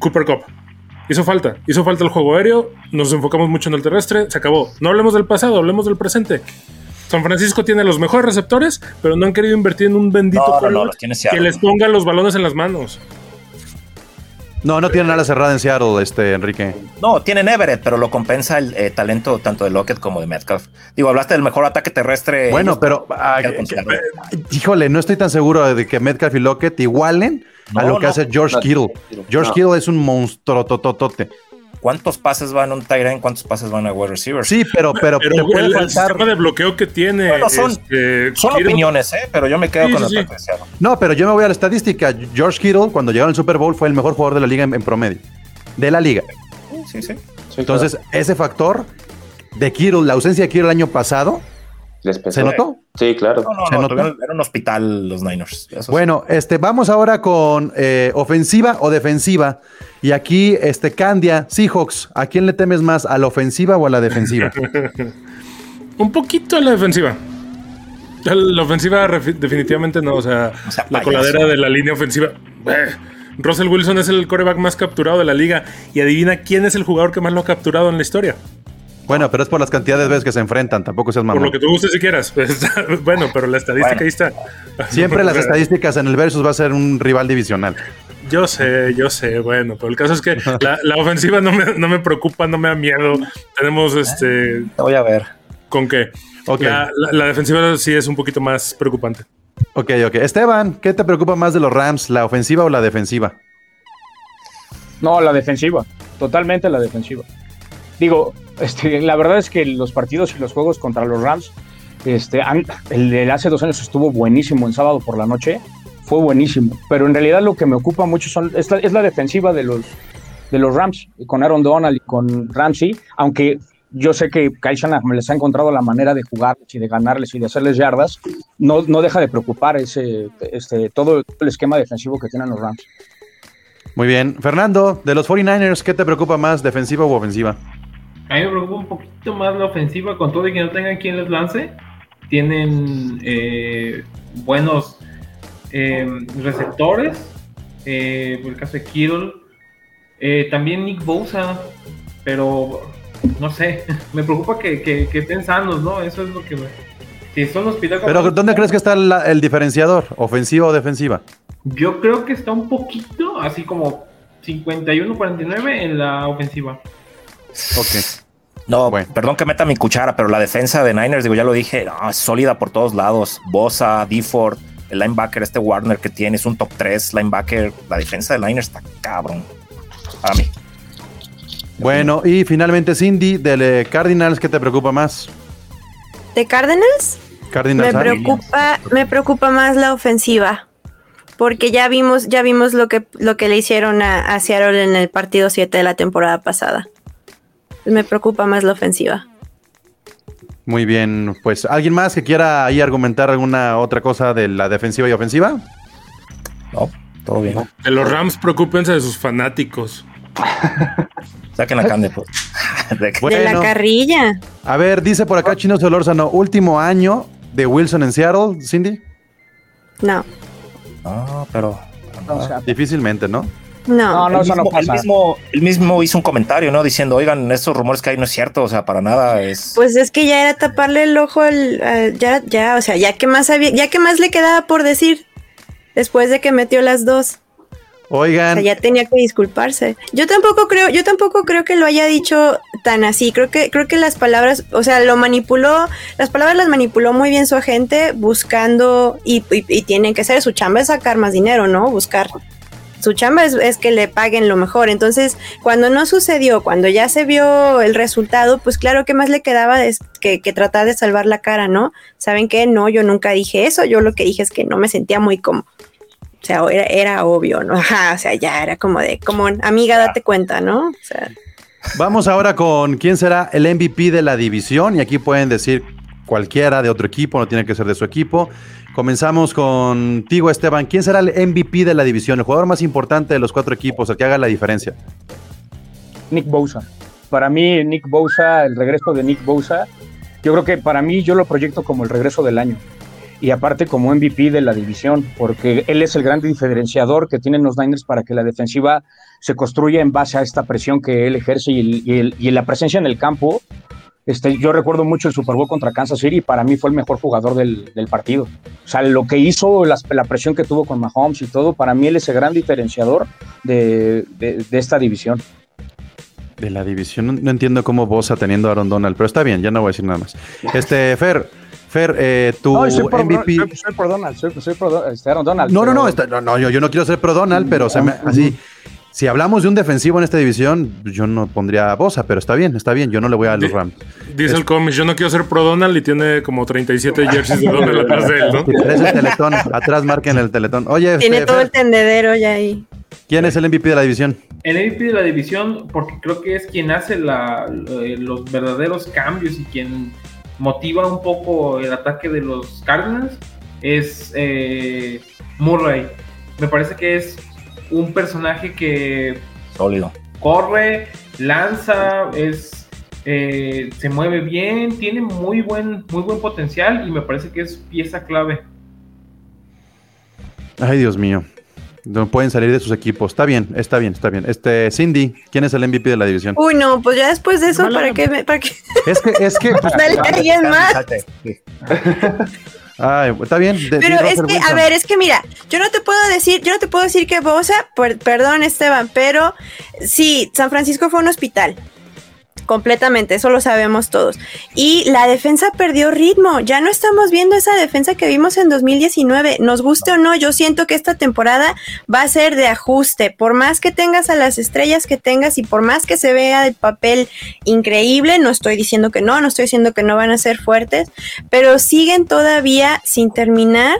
Cooper Cup. Hizo falta. Hizo falta el juego aéreo. Nos enfocamos mucho en el terrestre. Se acabó. No hablemos del pasado, hablemos del presente. San Francisco tiene los mejores receptores, pero no han querido invertir en un bendito No, que les ponga los balones en las manos. No, no tienen ala cerrada en Seattle, este Enrique. No, tienen Everett, pero lo compensa el eh, talento tanto de Lockett como de Metcalf. Digo, hablaste del mejor ataque terrestre. Bueno, pero ah, que- que- híjole, no estoy tan seguro de que Metcalf y Lockett igualen a No, lo que no. hace George No, Kittle. George no. Kittle es un monstruo tototote. ¿Cuántos pases van a un tight end? ¿Cuántos pases van a wide receivers? Sí, pero, pero, Pero te puede el, el faltar. sistema de bloqueo que tiene. Bueno, son- este, Son opiniones, ¿eh? Pero yo me quedo Sí, con sí, el sí. No, pero yo me voy a la estadística. George Kittle, cuando llegaron al Super Bowl, fue el mejor jugador de la liga en, en promedio. De la liga. Sí, sí. Sí, Entonces, ese factor de Kittle, la ausencia de Kittle el año pasado, Les pesó. ¿se notó? Sí, claro. No, no, ¿Se no, notó? tuvieron- era un hospital los Niners. Eso sí. Bueno, este, vamos ahora con eh, ofensiva o defensiva. Y aquí, este, Candia, Seahawks, ¿a quién le temes más? ¿A la ofensiva o a la defensiva? *laughs* Un poquito a la defensiva. La ofensiva definitivamente no, o sea, O sea, la payaso. coladera de la línea ofensiva. eh, Russell Wilson es el coreback más capturado de la liga y adivina quién es el jugador que más lo ha capturado en la historia. Bueno, pero es por las cantidades de veces que se enfrentan, tampoco seas Por mamón. lo que tú gustes si quieras. *laughs* bueno, pero la estadística Bueno. ahí está. Siempre las *laughs* estadísticas en el versus va a ser un rival divisional. Yo sé, yo sé, bueno, pero el caso es que *laughs* la, la ofensiva no me, no me preocupa, no me da miedo. Tenemos este Te voy a ver. con qué. Ok. La, la- la defensiva sí es un poquito más preocupante. Ok, ok. Esteban, ¿qué te preocupa más de los Rams, la ofensiva o la defensiva? No, la defensiva. Totalmente la defensiva. Digo, este, la verdad es que los partidos y los juegos contra los Rams, este, el de hace dos años estuvo buenísimo en sábado por la noche, fue buenísimo. Pero en realidad lo que me ocupa mucho son, es, la, es la defensiva de los, de los Rams, con Aaron Donald y con Ramsey, aunque yo sé que Kyle Shanahan les ha encontrado la manera de jugarles y de ganarles y de hacerles yardas, no, no deja de preocupar ese, este, todo el esquema defensivo que tienen los Rams. Muy bien. Fernando, de los 49ers, ¿qué te preocupa más, defensiva u ofensiva? A mí me preocupa un poquito más la ofensiva, con todo y que no tengan quien les lance. Tienen eh, buenos eh, receptores, eh, por el caso de Kittle. Eh, también Nick Bosa, pero no sé, *laughs* me preocupa que, que- que estén sanos, ¿no? Eso es lo que me... Si son hospital... Pero ¿dónde crees que está la- el diferenciador? ¿Ofensiva o defensiva? Yo creo que está un poquito, así como 51-49 en la ofensiva. Ok. No, Bueno. perdón que meta mi cuchara, pero la defensa de Niners, digo, ya lo dije, no, es sólida por todos lados. Bosa, Deford, el linebacker, este Warner que tiene, es un top 3 linebacker. La defensa de Niners está cabrón. Para mí. Bueno, y finalmente Cindy, de eh, Cardinals, ¿qué te preocupa más? ¿De Cardinals? Cardinals. Me ah, preocupa, me preocupa más la ofensiva. Porque ya vimos, ya vimos lo que, lo que le hicieron a, a Seattle en el partido 7 de la temporada pasada. Me preocupa más la ofensiva. Muy bien. Pues, ¿alguien más que quiera ahí argumentar alguna otra cosa de la defensiva y ofensiva? No, todo bien. De los Rams, preocúpense de sus fanáticos. *laughs* Saquen la cande, pues. *laughs* De la carrilla. A ver, dice por acá Chino Solórzano, último año de Wilson en Seattle, Cindy. No, No, pero. O sea, Difícilmente, ¿no? No. No, no, Él eso no mismo, él, pasa. mismo, él mismo hizo un comentario, ¿no? Diciendo, oigan, estos rumores que hay no es cierto, o sea, para nada es. Pues es que ya era taparle el ojo al, al- ya, ya, o sea, ya que más había, ya que más le quedaba por decir después de que metió las dos. O Oigan, sea, ya tenía que disculparse. Yo tampoco creo, yo tampoco creo que lo haya dicho tan así. Creo que, creo que las palabras, o sea, lo manipuló, las palabras las manipuló muy bien su agente, buscando, y, y, y tienen que ser su chamba es sacar más dinero, ¿no? Buscar su chamba es, es que le paguen lo mejor. Entonces, cuando no sucedió, cuando ya se vio el resultado, pues claro que más le quedaba es que, que tratar de salvar la cara, ¿no? ¿Saben qué? No, yo nunca dije eso, yo lo que dije es que no me sentía muy como... O sea, era, era obvio, ¿no? *laughs* Ajá, o sea, ya era como de, como, amiga, date cuenta, ¿no? O sea, Vamos ahora con quién será el MVP de la división. Y aquí pueden decir cualquiera de otro equipo, no tiene que ser de su equipo. Comenzamos contigo, Esteban. ¿Quién será el MVP de la división? El jugador más importante de los cuatro equipos, el que haga la diferencia. Nick Bosa. Para mí, Nick Bosa, el regreso de Nick Bosa, yo creo que para mí yo lo proyecto como el regreso del año. Y aparte como MVP de la división, porque él es el gran diferenciador que tienen los Niners para que la defensiva se construya en base a esta presión que él ejerce y, la presencia en el campo. Este, yo recuerdo mucho el Super Bowl contra Kansas City y para mí fue el mejor jugador del, del partido. O sea, lo que hizo, las- la presión que tuvo con Mahomes y todo, para mí él es el gran diferenciador de, de- de esta división. De la división, no, entiendo cómo Bosa teniendo a Aaron Donald, pero está bien, ya no voy a decir nada más. Este, Fer, Fer, eh, tu No, soy por, MVP. soy- soy por Donald, soy, soy por este, Aaron Donald. No, no, pero- no, está- no, no, yo, yo no quiero ser pro Donald, pero se me- así. Si hablamos de un defensivo en esta división, yo no pondría a Bosa, pero está bien, está bien. Yo no le voy a los Di- Rams. Dice el cómic, yo no quiero ser pro Donald y tiene como 37 jerseys de Donald atrás de él, ¿no? *laughs* El teletón, atrás marquen el teletón. Oye, tiene este, todo el tendedero ya ahí. ¿quién es el MVP de la división? El MVP de la división, porque creo que es quien hace la- eh, los verdaderos cambios y quien motiva un poco el ataque de los Cardinals, es eh, Murray. Me parece que es un personaje que Sólido. corre, lanza, es eh, se mueve bien, tiene muy buen, muy buen potencial y me parece que es pieza clave. Ay, Dios mío. No pueden salir de sus equipos. Está bien, está bien, está bien. Este, Cindy, ¿quién es el MVP de la división? Uy, no, pues ya después de eso, ¿para qué? me- ¿Para qué? Es que, es que, *laughs* pues, Dale a alguien más. *laughs* Ay, está bien. de- Pero es que, a ver, es que mira, yo no te puedo decir, yo no te puedo decir que Bosa, per- perdón Esteban, pero sí, San Francisco fue un hospital. Completamente, eso lo sabemos todos. Y la defensa perdió ritmo. Ya no estamos viendo esa defensa que vimos en 2019. Nos guste o no, yo siento que esta temporada va a ser de ajuste. Por más que tengas a las estrellas que tengas y por más que se vea el papel increíble, no estoy diciendo que no, no estoy diciendo que no van a ser fuertes, pero siguen todavía sin terminar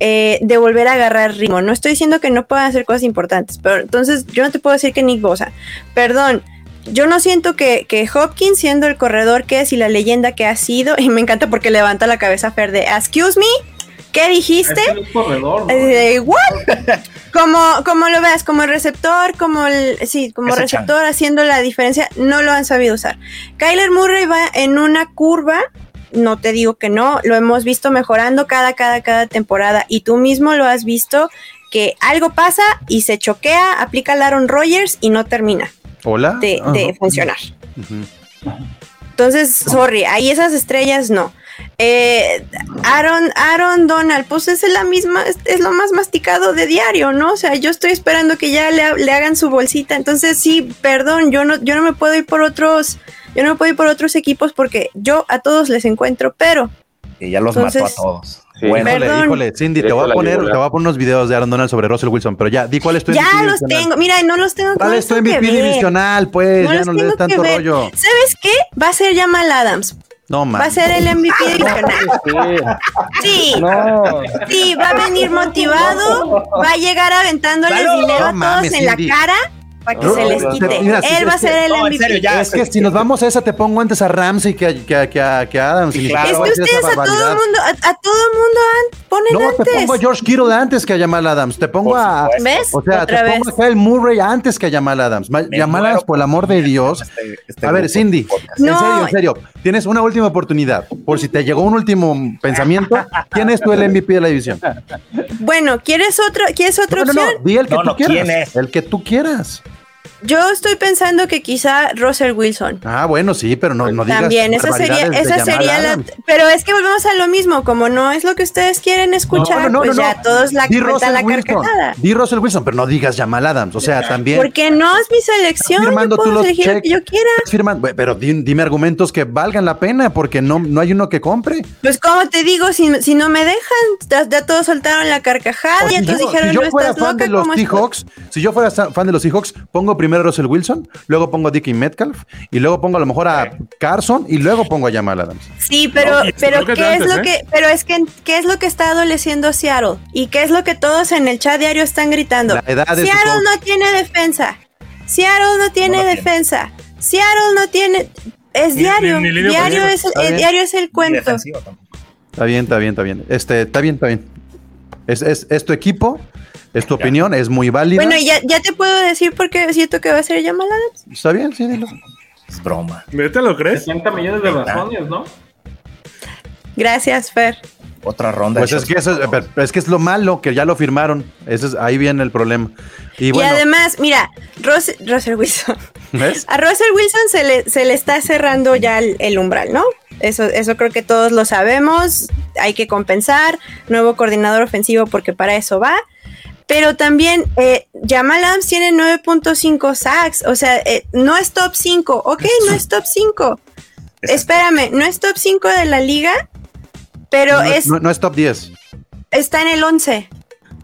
eh, de volver a agarrar ritmo. No estoy diciendo que no puedan hacer cosas importantes, pero entonces yo no te puedo decir que Nick Bosa. Perdón, yo no siento que, que Hopkins, siendo el corredor que es y la leyenda que ha sido, *laughs* y me encanta porque levanta la cabeza Fer de, excuse me, ¿qué dijiste? Es es corredor, ¿no? Eh, ¿what? *laughs* como, como lo veas, como el receptor, como el, sí, como Ese receptor haciendo la diferencia, no lo han sabido usar. Kyler Murray va en una curva, no te digo que no, lo hemos visto mejorando cada, cada, cada temporada y tú mismo lo has visto que algo pasa y se choquea, aplica el Aaron Rodgers y no termina Hola. de, funcionar. Entonces, sorry, ahí esas estrellas no. Eh, Aaron, Aaron Donald, pues es la misma, es, es lo más masticado de diario, ¿no? O sea, yo estoy esperando que ya le, le hagan su bolsita. Entonces, sí, perdón, yo no, yo no me puedo ir por otros, yo no me puedo ir por otros equipos porque yo a todos les encuentro, pero Y ya los Entonces- mató a todos. Sí. Bueno, Híjole, Perdón. híjole, Cindy, te voy a poner, te voy a poner unos videos de Aaron Donald sobre Russell Wilson, pero ya, di cuál es tu ya los divisional. tengo. Mira, no los tengo. ¿Cuál es tu MVP ver. divisional? Pues, No ya los no le des tanto rollo. ¿Sabes qué? Va a ser Jamal Adams. No, man. Va a ser el MVP *laughs* divisional. Sí, No, Sí, va a venir motivado, va a llegar aventándoles Claro. dinero a No todos mames, en la cara para que No, se les quite. mira, si Él va a que- ser el No, en MVP. serio, ya. Es que si nos vamos a esa, te pongo antes a Ramsey que a, que a, que a, que a Adams. y Claro. Es que ustedes a todo barbaridad. mundo, a, a todo mundo an- ponen No, te antes. pongo a George Kittle antes que a Jamal Adams. Te pongo Por a. ¿Ves? O sea, Otra te vez. pongo a Kyle Murray antes que a Jamal Adams. Me Jamal Adams, por el amor de Dios. este- este A ver, Cindy, en serio, en serio. Tienes una última oportunidad. Por si te llegó un último pensamiento, ¿quién es tú el MVP de la división? Bueno, ¿quieres otro, ¿quieres otra No, no, no, opción? di el que No, tú no, quieras. ¿quién es? El que tú quieras. Yo estoy pensando que quizá Russell Wilson. Ah, bueno, sí, pero no, no digas También, esa sería, esa sería la. Pero es que volvemos a lo mismo, como no es lo que ustedes quieren escuchar, No, no, pues ya todos la Di cuentan Russell la Wilson. carcajada. Di Russell Wilson, pero no digas Jamal Adams. O sea, también. Porque no es mi selección, yo firmando tú puedo los elegir lo que yo quiera. Firmando- pero di- dime argumentos que valgan la pena, porque no, no hay uno que compre. Pues como te digo, si, si no me dejan, ya, ya todos soltaron la carcajada y Si entonces yo, dijeron, si yo no fuera estás fan loca, de los ¿cómo es Seahawks, si yo fuera fan de los Seahawks, pongo primero Russell Wilson, luego pongo a Dickie Metcalf, y luego pongo a lo mejor a Carson, y luego pongo a Jamal Adams. Sí, pero, No, pero ¿qué es lo ¿eh? que, pero es que ¿qué es lo que está adoleciendo Seattle? ¿Y qué es lo que todos en el chat diario están gritando? Seattle no tiene defensa. Seattle no tiene No la tiene. defensa. Seattle no tiene es Ni- diario. ni- ni línea diario es, el diario es el cuento. Está bien, está bien, está bien. Este, está bien, está bien. Es, es, es tu equipo, es tu opinión, es muy válida. Bueno, ya, ya te puedo decir por qué siento que va a ser Jamal Adams. Está bien, sí, dilo. Es broma. ¿Te lo crees? 60 millones de razones, ¿no? Gracias, Fer. Otra ronda. Pues es que, eso, es que es lo malo, que ya lo firmaron. Ese es, ahí viene el problema. Y además, mira, Rose- Russell Wilson. ¿ves? *laughs* A Russell Wilson se le, se le está cerrando ya el, el umbral, ¿no? Eso, eso creo que todos lo sabemos. Hay que compensar. Nuevo coordinador ofensivo porque para eso va. Pero también eh, Jamal Adams tiene 9.5 sacks. O sea, eh, no es top 5. Ok, no es top 5. Espérame, no es top 5 de la liga. Pero no, es, no- no es top 10. está en el 11.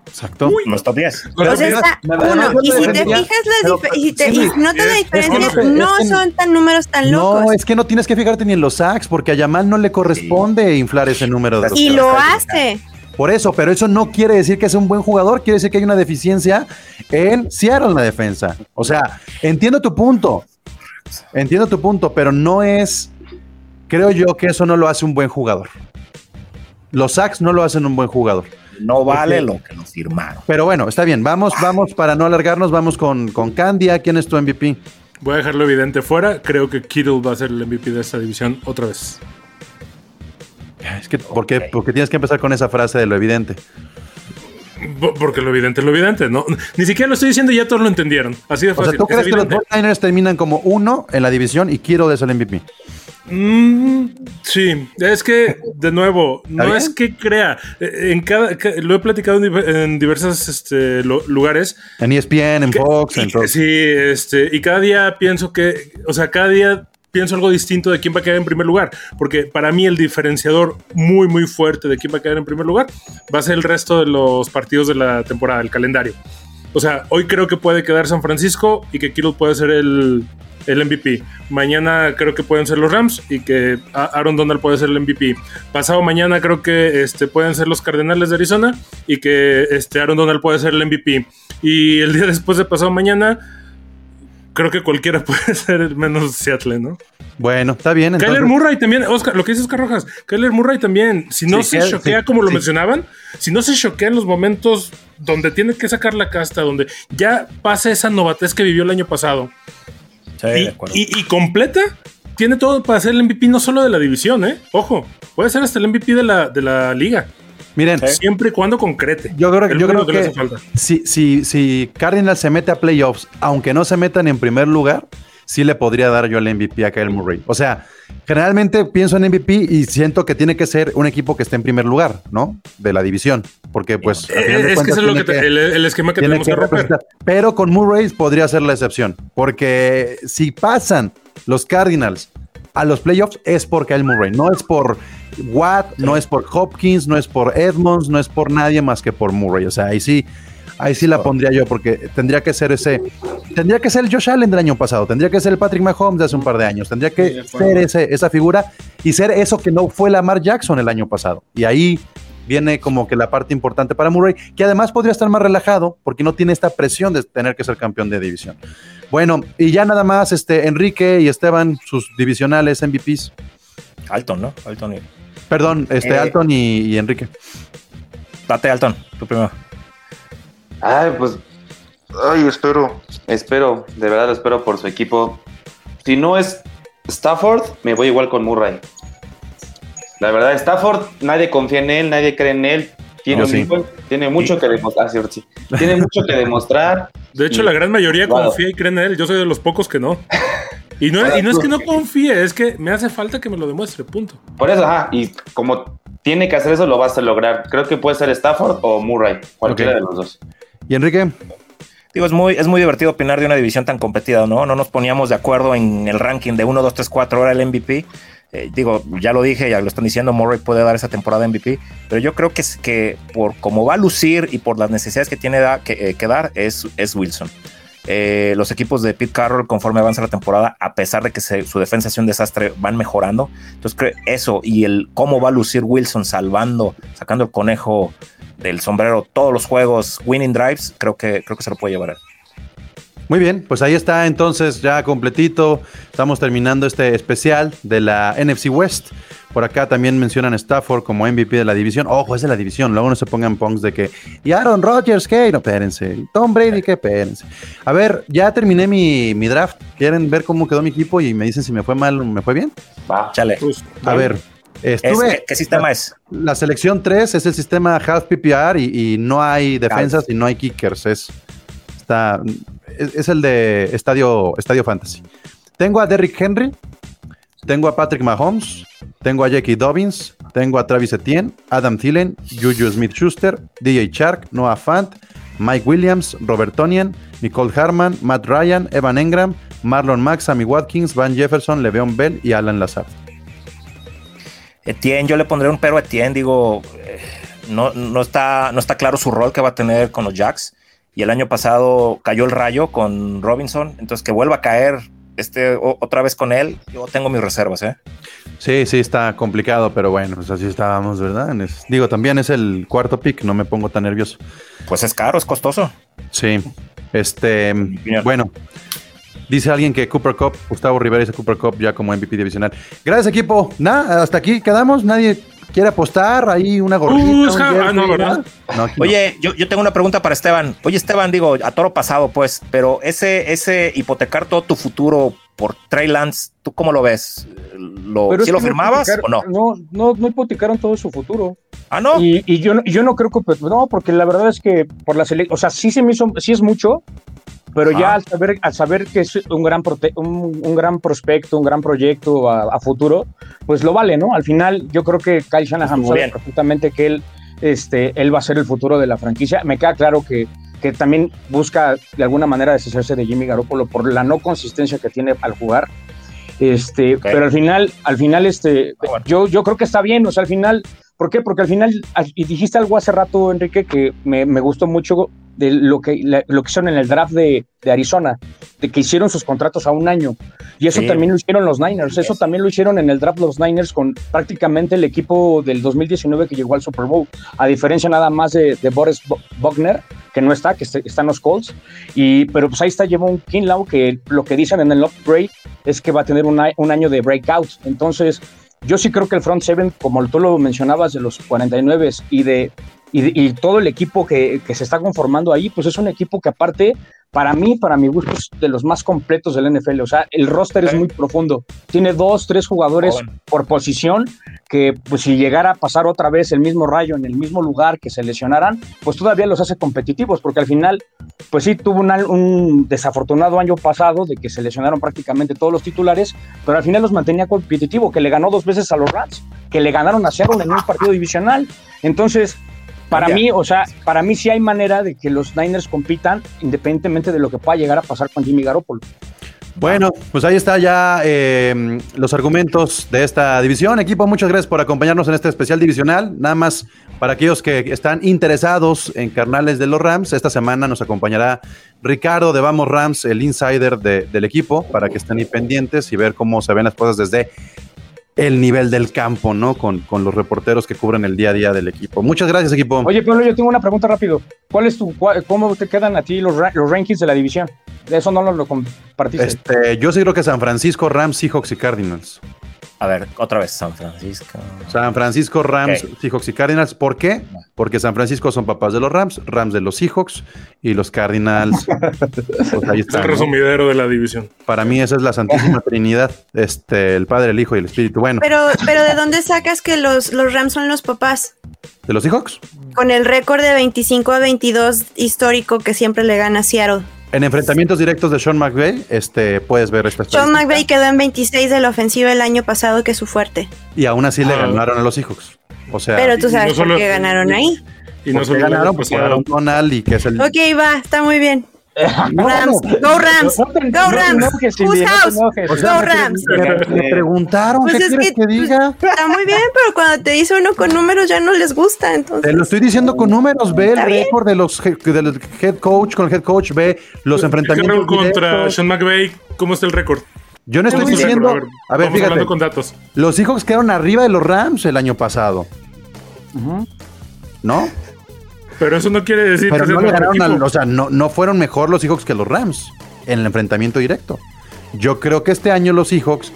Exacto. No es top 10. Pero o sea, mira, está uno. Y si te fijas dif- y, te- sí, y notas la es diferencia, que- no es que- son tan números tan locos. No, es que no tienes que fijarte ni en los sacks, porque a Yamal no le corresponde inflar ese número. De y lo hace. Por eso, pero eso no quiere decir que es un buen jugador, quiere decir que hay una deficiencia en Seattle en la defensa. O sea, entiendo tu punto, entiendo tu punto, pero no es, creo yo que eso no lo hace un buen jugador. Los sacks no lo hacen un buen jugador. No vale lo que nos firmaron. Pero bueno, está bien, vamos, vamos, para no alargarnos, vamos con, con Candia. ¿Quién es tu MVP? Voy a dejarlo evidente fuera. Creo que Kittle va a ser el MVP de esta división otra vez. Es que, ¿por qué? Porque tienes que empezar con esa frase de lo evidente. Porque lo evidente es lo evidente, ¿no? Ni siquiera lo estoy diciendo y ya todos lo entendieron. Así de O sea, fácil. ¿tú es crees que los evidente. 49ers terminan como uno en la división y Kittle es el MVP? Mm, sí, es que, de nuevo, no bien? es que crea. Eh, En cada, ca- lo he platicado en, diver- en diversos este, lo- lugares. En ESPN, en Que- Fox, en todo. Sí, este, y cada día pienso que, o sea, cada día pienso algo distinto de quién va a quedar en primer lugar, porque para mí el diferenciador muy, muy fuerte de quién va a quedar en primer lugar va a ser el resto de los partidos de la temporada, el calendario. O sea, hoy creo que puede quedar San Francisco y que Kittle puede ser el, el MVP. Mañana creo que pueden ser los Rams y que Aaron Donald puede ser el MVP. Pasado mañana creo que este, pueden ser los Cardenales de Arizona y que este, Aaron Donald puede ser el MVP. Y el día después de pasado mañana creo que cualquiera *laughs* puede ser el menos Seattle, ¿no? Bueno, está bien. Kyler entonces- Murray también, Oscar, lo que dice Oscar Rojas, Kyler Murray también, si no Sí, se que- choquea sí, como lo sí. mencionaban, si no se choquea en los momentos donde tiene que sacar la casta, donde ya pasa esa novatez que vivió el año pasado de y- y completa, tiene todo para ser el MVP no solo de la división, ¿eh? Ojo, puede ser hasta el MVP de la, de la liga, Miren, siempre y cuando concrete. yo creo, El yo creo único le que hace falta. si, si, si Cardinals se mete a playoffs, aunque no se metan en primer lugar, sí le podría dar yo el MVP a Kyle Murray. O sea, generalmente pienso en MVP y siento que tiene que ser un equipo que esté en primer lugar, ¿no? De la división. Porque, pues, al final de Eh, es que cuentas eso es lo que, te- el, el esquema que tenemos que que romper. Pero con Murray podría ser la excepción. Porque si pasan los Cardinals a los playoffs es por Kyle Murray. No es por Watt, no es por Hopkins, no es por Edmonds, no es por nadie más que por Murray. O sea, ahí sí, ahí sí la pondría yo porque tendría que ser ese, tendría que ser el Josh Allen del año pasado, tendría que ser el Patrick Mahomes de hace un par de años, tendría que ser ese, esa figura y ser eso que no fue Lamar Jackson el año pasado. Y ahí viene como que la parte importante para Murray, que además podría estar más relajado porque no tiene esta presión de tener que ser campeón de división. Bueno, y ya nada más, este, Enrique y Esteban, sus divisionales MVPs. Alton, ¿no? Alton y... Perdón, este, Eh. Alton y, y Enrique. Date, Alton, tú primero. Ay, pues. Ay, espero. Espero, de verdad espero por su equipo. Si no es Stafford, me voy igual con Murray. La verdad, Stafford, nadie confía en él, nadie cree en él. Tiene, No, un sí. buen- tiene mucho que demostrar. ah, sí, sí. Tiene mucho que demostrar. De hecho, Y- la gran mayoría Wow. confía y cree en él. Yo soy de los pocos que no. Y no, y no es que no confíe, es que me hace falta que me lo demuestre, punto. Por eso, ajá, y como tiene que hacer eso, lo vas a lograr. Creo que puede ser Stafford o Murray, cualquiera Ok. de los dos. ¿Y Enrique? Digo, es muy, es muy divertido opinar de una división tan competida, ¿no? No nos poníamos de acuerdo en el ranking de 1, 2, 3, 4, ahora el MVP. Eh, digo, ya lo dije, ya lo están diciendo, Murray puede dar esa temporada MVP, pero yo creo que es que por cómo va a lucir y por las necesidades que tiene eh, que dar, es, es Wilson. Eh, los equipos de Pete Carroll, conforme avanza la temporada, a pesar de que su defensa es un desastre, van mejorando. Entonces, creo eso y el cómo va a lucir Wilson salvando, sacando el conejo del sombrero todos los juegos, winning drives, creo que, creo que se lo puede llevar él. Muy bien, pues ahí está entonces ya completito. Estamos terminando este especial de la NFC West. Por acá también mencionan Stafford como MVP de la división. Ojo, es de la división. Luego no se pongan punks de que. ¿Y Aaron Rodgers qué? No, espérense. ¿Y Tom Brady qué? Espérense. A ver, ya terminé mi, mi draft. ¿Quieren ver cómo quedó mi equipo y me dicen si me fue mal o me fue bien? Va. Chale. Pues, A ver, Es- estuve. ¿qué, qué sistema es? La selección 3 es el sistema half PPR y, y no hay defensas y no hay kickers. Es, es, el de Estadio, Estadio Fantasy. Tengo a Derrick Henry, tengo a Patrick Mahomes, tengo a Jackie Dobbins, tengo a Travis Etienne, Adam Thielen, Juju Smith Schuster, DJ Chark, Noah Fant, Mike Williams, Robert Tonian, Nicole Harman, Matt Ryan, Evan Engram, Marlon Mack, Sammy Watkins, Van Jefferson, Le'Veon Bell y Alan Lazard. Etienne, yo le pondré un pero a Etienne, digo, eh, no, no, está, no está claro su rol que va a tener con los Jacks. Y el año pasado cayó el rayo con Robinson, entonces que vuelva a caer este, o- otra vez con él, yo tengo mis reservas, ¿eh? Sí, sí, está complicado, pero bueno, pues así estábamos, ¿verdad? Es- digo, también es el cuarto pick, no me pongo tan nervioso. Pues es caro, es costoso. Sí, este, bueno, dice alguien que Cooper Cup, Gustavo Rivera dice Cooper Cup ya como MVP divisional. Gracias, equipo. Nada, hasta aquí quedamos. Nadie quiere apostar ahí una gorrita. Uh, un es ja- ah, no, ¿verdad? nada. No, aquí no. Oye, yo, yo tengo una pregunta para Esteban. Oye, Esteban, digo, a toro pasado, pues, pero ese, ese hipotecar todo tu futuro por Trey Lance, ¿tú cómo lo ves? ¿Lo, ¿Sí lo firmabas o no? No, no, no hipotecaron todo su futuro. Ah, no. Y, y yo, no- yo no creo que, pues, no, porque la verdad es que por la selección, o sea, sí se me hizo, sí es mucho, pero ya al saber, al saber que es un gran, prote- un, un gran prospecto, un gran proyecto a, a futuro, pues lo vale, ¿no? Al final, yo creo que Kyle Shanahan sabe bien. perfectamente que él, este, él va a ser el futuro de la franquicia. Me queda claro que, que también busca de alguna manera deshacerse de Jimmy Garoppolo por la no consistencia que tiene al jugar. Este, pero al final, al final, este, Ah, bueno. yo, yo creo que está bien, o sea, al final, ¿por qué? Porque al final, al- y dijiste algo hace rato, Enrique, que me, me gustó mucho de lo que, la- lo que hicieron en el draft de, de Arizona, de que hicieron sus contratos a un año, y eso Sí. también lo hicieron los Niners, eso también lo hicieron en el draft los Niners con prácticamente el equipo del 2019 que llegó al Super Bowl, a diferencia nada más de, de Boris Bo- Bogner, que no está, que est- están los Colts, y, pero pues ahí está Javon Kinlaw, que lo que dicen en el upgrade es que va a tener un año de breakout. Entonces, yo sí creo que el front seven, como tú lo mencionabas, de los 49 y de y, y todo el equipo que, que se está conformando ahí, pues es un equipo que aparte, para mí, para mi gusto, es de los más completos del NFL. O sea, el roster es muy profundo. Tiene dos, tres jugadores bueno. por posición que, pues si llegara a pasar otra vez el mismo rayo en el mismo lugar que se lesionaran, pues todavía los hace competitivos, porque al final, pues sí, tuvo un, un desafortunado año pasado de que se lesionaron prácticamente todos los titulares, pero al final los mantenía competitivo, que le ganó dos veces a los Rams, que le ganaron a Seattle en un partido divisional. Entonces, para Ya. mí, o sea, para mí sí hay manera de que los Niners compitan independientemente de lo que pueda llegar a pasar con Jimmy Garoppolo. Bueno, pues ahí está ya eh, los argumentos de esta división. Equipo, muchas gracias por acompañarnos en este especial divisional. Nada más para aquellos que están interesados en carnales de los Rams, esta semana nos acompañará Ricardo de Vamos Rams, el insider de- del equipo, para que estén ahí pendientes y ver cómo se ven las cosas desde el nivel del campo, ¿no? Con, con los reporteros que cubren el día a día del equipo. Muchas gracias, equipo. Oye, Pablo, yo tengo una pregunta rápido. ¿Cuál es tu, cua- ¿Cómo te quedan a ti los, ra- los rankings de la división? Eso no lo, lo compartiste. Este, yo sí creo que San Francisco, Rams, Seahawks y Cardinals. A ver, otra vez San Francisco. San Francisco, Rams, Ok. Seahawks y Cardinals. ¿Por qué? Porque San Francisco son papás de los Rams, Rams de los Seahawks y los Cardinals. *laughs* pues ahí Es está. el ¿no? resumidero de la división. Para mí esa es la Santísima *laughs* Trinidad, este, el Padre, el Hijo y el Espíritu. Bueno, Pero, pero ¿de dónde sacas que los, los Rams son los papás? ¿de los Seahawks? Con el récord de 25 a 22 histórico que siempre le gana a Seattle. En enfrentamientos directos de Sean McVay, este, puedes ver esta Sean. McVay quedó en 26 de la ofensiva el año pasado, que es su fuerte. Y aún así le Ah. ganaron a los Seahawks. O sea, Pero tú y no sabes por qué ganaron ahí. Y no porque solo ganaron, porque pasado. ganaron Donald y que es el... Ok, va, está muy bien. *laughs* No, Rams, go Rams, No te- go no te Rams. enojes, te house? O sea, Go me- Rams. Me, me preguntaron, Pues ¿qué es quieres que- que diga? Está muy bien, pero cuando te dice uno con números ya no les gusta, Te entonces. lo estoy diciendo con números, ve el récord de los del head coach con el head coach, ve los enfrentamientos contra. Sean McVay. ¿Cómo está el récord? Yo no estoy diciendo, a ver, Vamos fíjate, hablando con datos. los Seahawks quedaron arriba de los Rams el año pasado, ¿no? Pero eso no quiere decir Pero que no ganaron, al- o sea, no, no fueron mejor los Seahawks que los Rams en el enfrentamiento directo. Yo creo que este año los Seahawks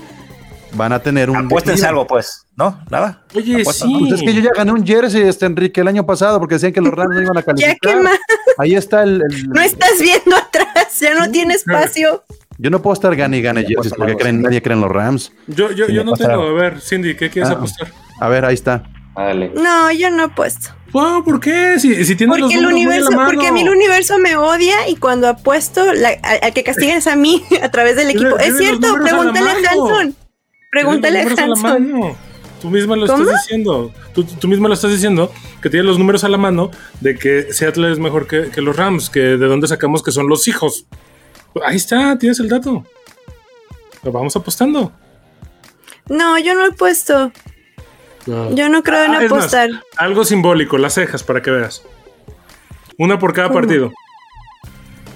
van a tener un Apuéstense algo, pues. ¿No? Nada. Oye, Apuesta. sí. Pues es que yo ya gané un jersey, este Enrique, el año pasado, porque decían que los Rams no iban a *laughs* Ya calificar. que más, Ahí está el, el- no estás viendo atrás, ya no tiene espacio. Yo no puedo estar gane y gane jerseys porque creen, nadie cree en los Rams. Yo, yo, Sí, yo no tengo. A ver, Cindy, ¿qué quieres Ah. apostar? A ver, ahí está. Dale. No, yo no he puesto. Wow, ¿Por qué? Si, si tienes los Porque el números muy a la universo, mano. porque a mí el universo me odia y cuando apuesto, la- al, al que castiguen es a mí *laughs* a través del equipo. Es los cierto, a pregúntale a mano. Hanson. Pregúntale a los a Hanson. Tú misma lo ¿Cómo? estás diciendo. Tú, tú misma lo estás diciendo que tienes los números a la mano de que Seattle es mejor que, que los Rams, que de dónde sacamos que son los hijos. Ahí está, tienes el dato. Lo vamos apostando. No, yo no he puesto. Yo no creo en Ah, más, apostar. algo simbólico, las cejas, para que veas. Una por cada ¿Cómo? partido.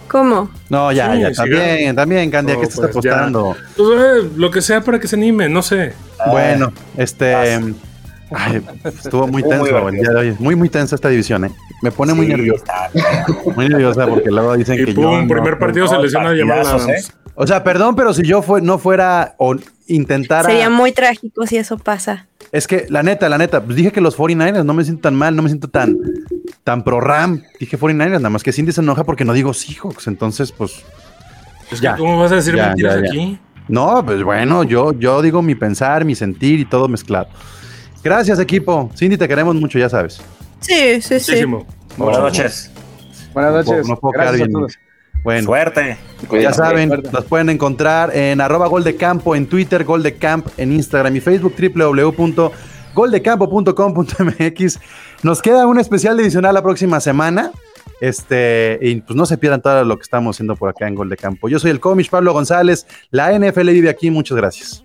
¿Cómo? No, ya, Sí, ya, sí, también, también, Candia, No, ¿qué estás pues, apostando? Pues, eh, lo que sea para que se anime, no sé. Bueno, este. ay, estuvo muy *laughs* Estuvo muy tenso el día de hoy. Muy, muy tensa esta división, ¿eh? Me pone muy Sí, está- *laughs* Muy nerviosa porque luego dicen Y que pum, yo. no- primer partido no, se lesiona Jamal partidazos, Adams. ¿eh? O sea, perdón, pero si yo fue, no fuera o intentara. Sería muy trágico si eso pasa. Es que, la neta, la neta, pues dije que los 49ers no me siento tan mal, no me siento tan, tan pro Ram. Dije 49ers, nada más que Cindy se enoja porque no digo Seahawks. Entonces, pues, Es Ya. que, ¿cómo vas a decir Ya, mentiras ya, ya. aquí? no, pues bueno, yo, yo digo mi pensar, mi sentir y todo mezclado. Gracias, equipo. Cindy, te queremos mucho, ya sabes. Sí, sí, sí. Muchísimo. Buenas noches. Buenas No puedo- noches. no puedo quedar Gracias a bien. todos. Bueno, Suerte. ya saben, los pueden encontrar en arroba gol de campo en Twitter, gol de camp en Instagram y Facebook, www.goldecampo.com.mx. Nos queda un especial adicional la próxima semana. Este, y pues no se pierdan todo lo que estamos haciendo por acá en Gol de Campo. Yo soy el cómic Pablo González. La NFL vive aquí. Muchas gracias.